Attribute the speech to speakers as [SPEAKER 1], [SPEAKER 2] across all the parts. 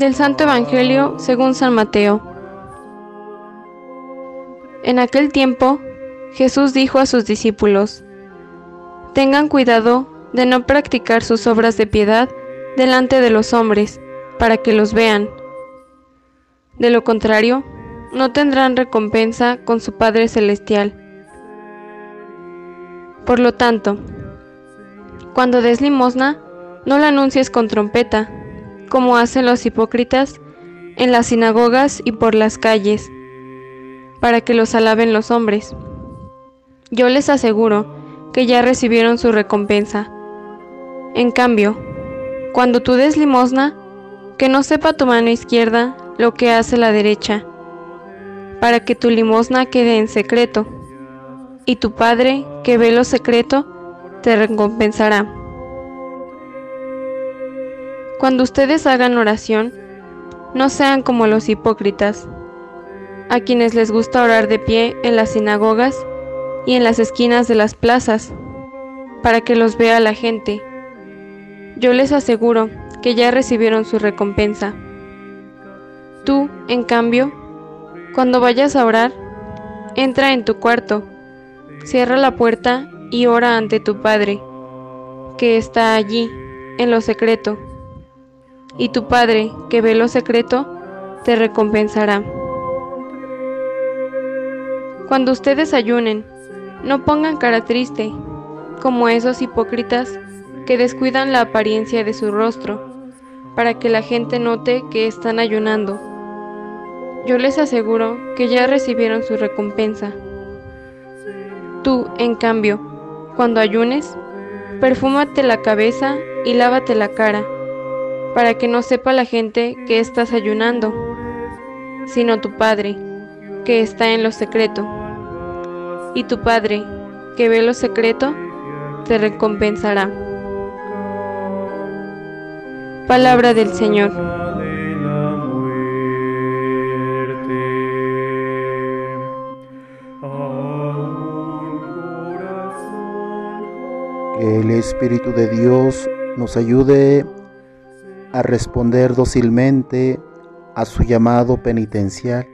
[SPEAKER 1] Del Santo Evangelio según San Mateo. En aquel tiempo, Jesús dijo a sus discípulos, Tengan cuidado de no practicar sus obras de piedad delante de los hombres, para que los vean. De lo contrario, no tendrán recompensa con su Padre Celestial. Por lo tanto, cuando des limosna, no la anuncies con trompeta, como hacen los hipócritas en las sinagogas y por las calles, para que los alaben los hombres. Yo les aseguro que ya recibieron su recompensa. En cambio, cuando tú des limosna, que no sepa tu mano izquierda lo que hace la derecha, para que tu limosna quede en secreto, y tu Padre, que ve lo secreto, te recompensará. Cuando ustedes hagan oración, no sean como los hipócritas, a quienes les gusta orar de pie en las sinagogas y en las esquinas de las plazas, para que los vea la gente. Yo les aseguro que ya recibieron su recompensa. Tú, en cambio, cuando vayas a orar, entra en tu cuarto, cierra la puerta y ora ante tu Padre, que está allí, en lo secreto. Y tu Padre, que ve lo secreto, te recompensará. Cuando ustedes ayunen, no pongan cara triste, como esos hipócritas que descuidan la apariencia de su rostro, para que la gente note que están ayunando. Yo les aseguro que ya recibieron su recompensa. Tú, en cambio, cuando ayunes, perfúmate la cabeza y lávate la cara, para que no sepa la gente que estás ayunando, sino tu Padre, que está en lo secreto y tu Padre, que ve lo secreto, te recompensará. Palabra del Señor.
[SPEAKER 2] Que el Espíritu de Dios nos ayude a responder dócilmente a su llamado penitencial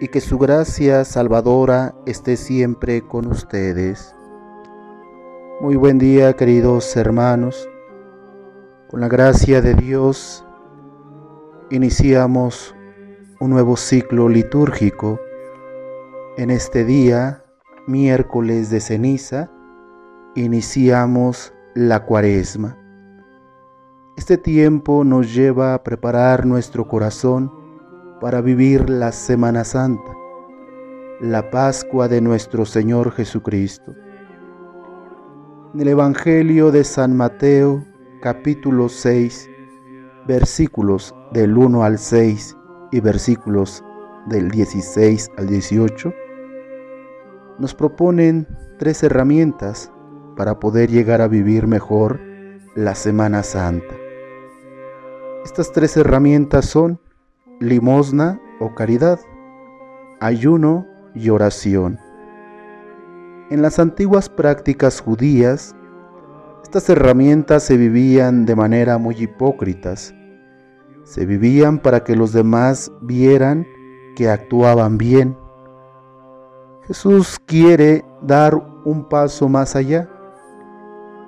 [SPEAKER 2] y que su gracia salvadora esté siempre con ustedes. Muy buen día queridos hermanos. Con la gracia de Dios iniciamos un nuevo ciclo litúrgico en este día, miércoles de ceniza, iniciamos la cuaresma. Este tiempo nos lleva a preparar nuestro corazón para vivir la Semana Santa, la Pascua de nuestro Señor Jesucristo. En el Evangelio de San Mateo, capítulo 6, versículos del 1 al 6 y versículos del 16 al 18, nos proponen tres herramientas para poder llegar a vivir mejor la Semana Santa. Estas tres herramientas son limosna o caridad, ayuno y oración. En las antiguas prácticas judías, estas herramientas se vivían de manera muy hipócritas. Se vivían para que los demás vieran que actuaban bien. Jesús quiere dar un paso más allá.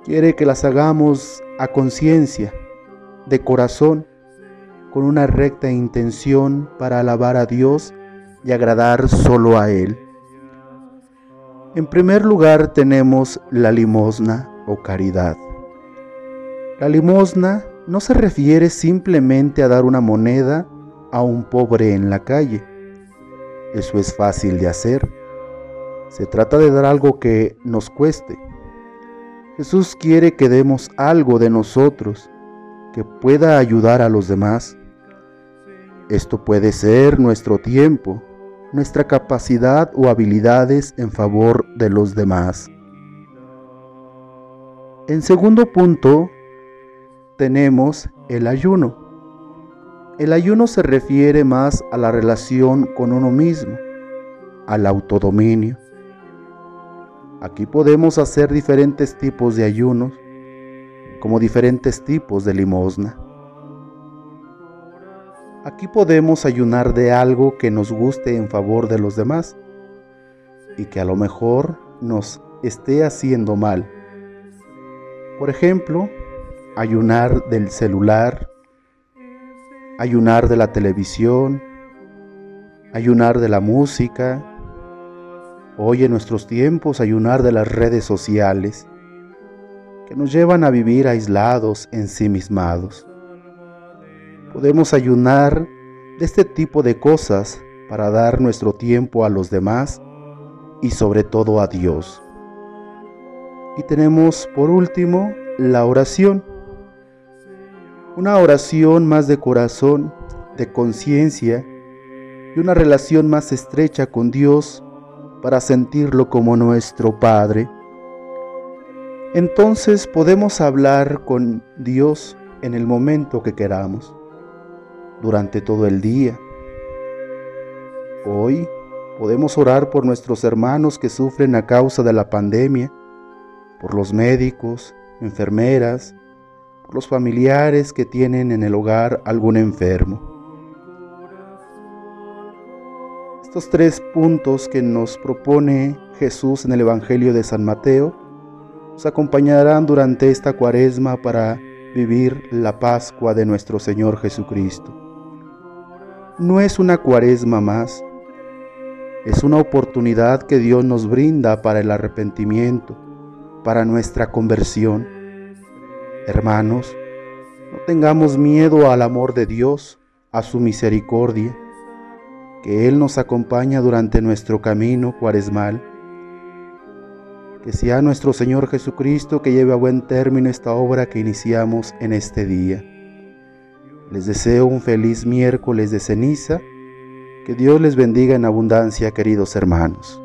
[SPEAKER 2] Quiere que las hagamos a conciencia, de corazón, con una recta intención para alabar a Dios y agradar solo a Él. En primer lugar tenemos la limosna o caridad. La limosna no se refiere simplemente a dar una moneda a un pobre en la calle. Eso es fácil de hacer. Se trata de dar algo que nos cueste. Jesús quiere que demos algo de nosotros que pueda ayudar a los demás. Esto puede ser nuestro tiempo, nuestra capacidad o habilidades en favor de los demás. En segundo punto, tenemos el ayuno. El ayuno se refiere más a la relación con uno mismo, al autodominio. Aquí podemos hacer diferentes tipos de ayunos, como diferentes tipos de limosna. Aquí podemos ayunar de algo que nos guste en favor de los demás y que a lo mejor nos esté haciendo mal. Por ejemplo, ayunar del celular, ayunar de la televisión, ayunar de la música, hoy en nuestros tiempos ayunar de las redes sociales, que nos llevan a vivir aislados, ensimismados. Podemos ayunar de este tipo de cosas para dar nuestro tiempo a los demás y sobre todo a Dios. Y tenemos por último la oración. Una oración más de corazón, de conciencia y una relación más estrecha con Dios para sentirlo como nuestro Padre. Entonces podemos hablar con Dios en el momento que queramos durante todo el día. Hoy podemos orar por nuestros hermanos que sufren a causa de la pandemia, por los médicos, enfermeras, por los familiares que tienen en el hogar algún enfermo. Estos tres puntos que nos propone Jesús en el Evangelio de San Mateo nos acompañarán durante esta cuaresma para vivir la Pascua de nuestro Señor Jesucristo no es una cuaresma más, es una oportunidad que Dios nos brinda para el arrepentimiento, para nuestra conversión. Hermanos, no tengamos miedo al amor de Dios, a su misericordia, que Él nos acompaña durante nuestro camino cuaresmal que sea nuestro Señor Jesucristo que lleve a buen término esta obra que iniciamos en este día. Les deseo un feliz miércoles de ceniza. Que Dios les bendiga en abundancia, queridos hermanos.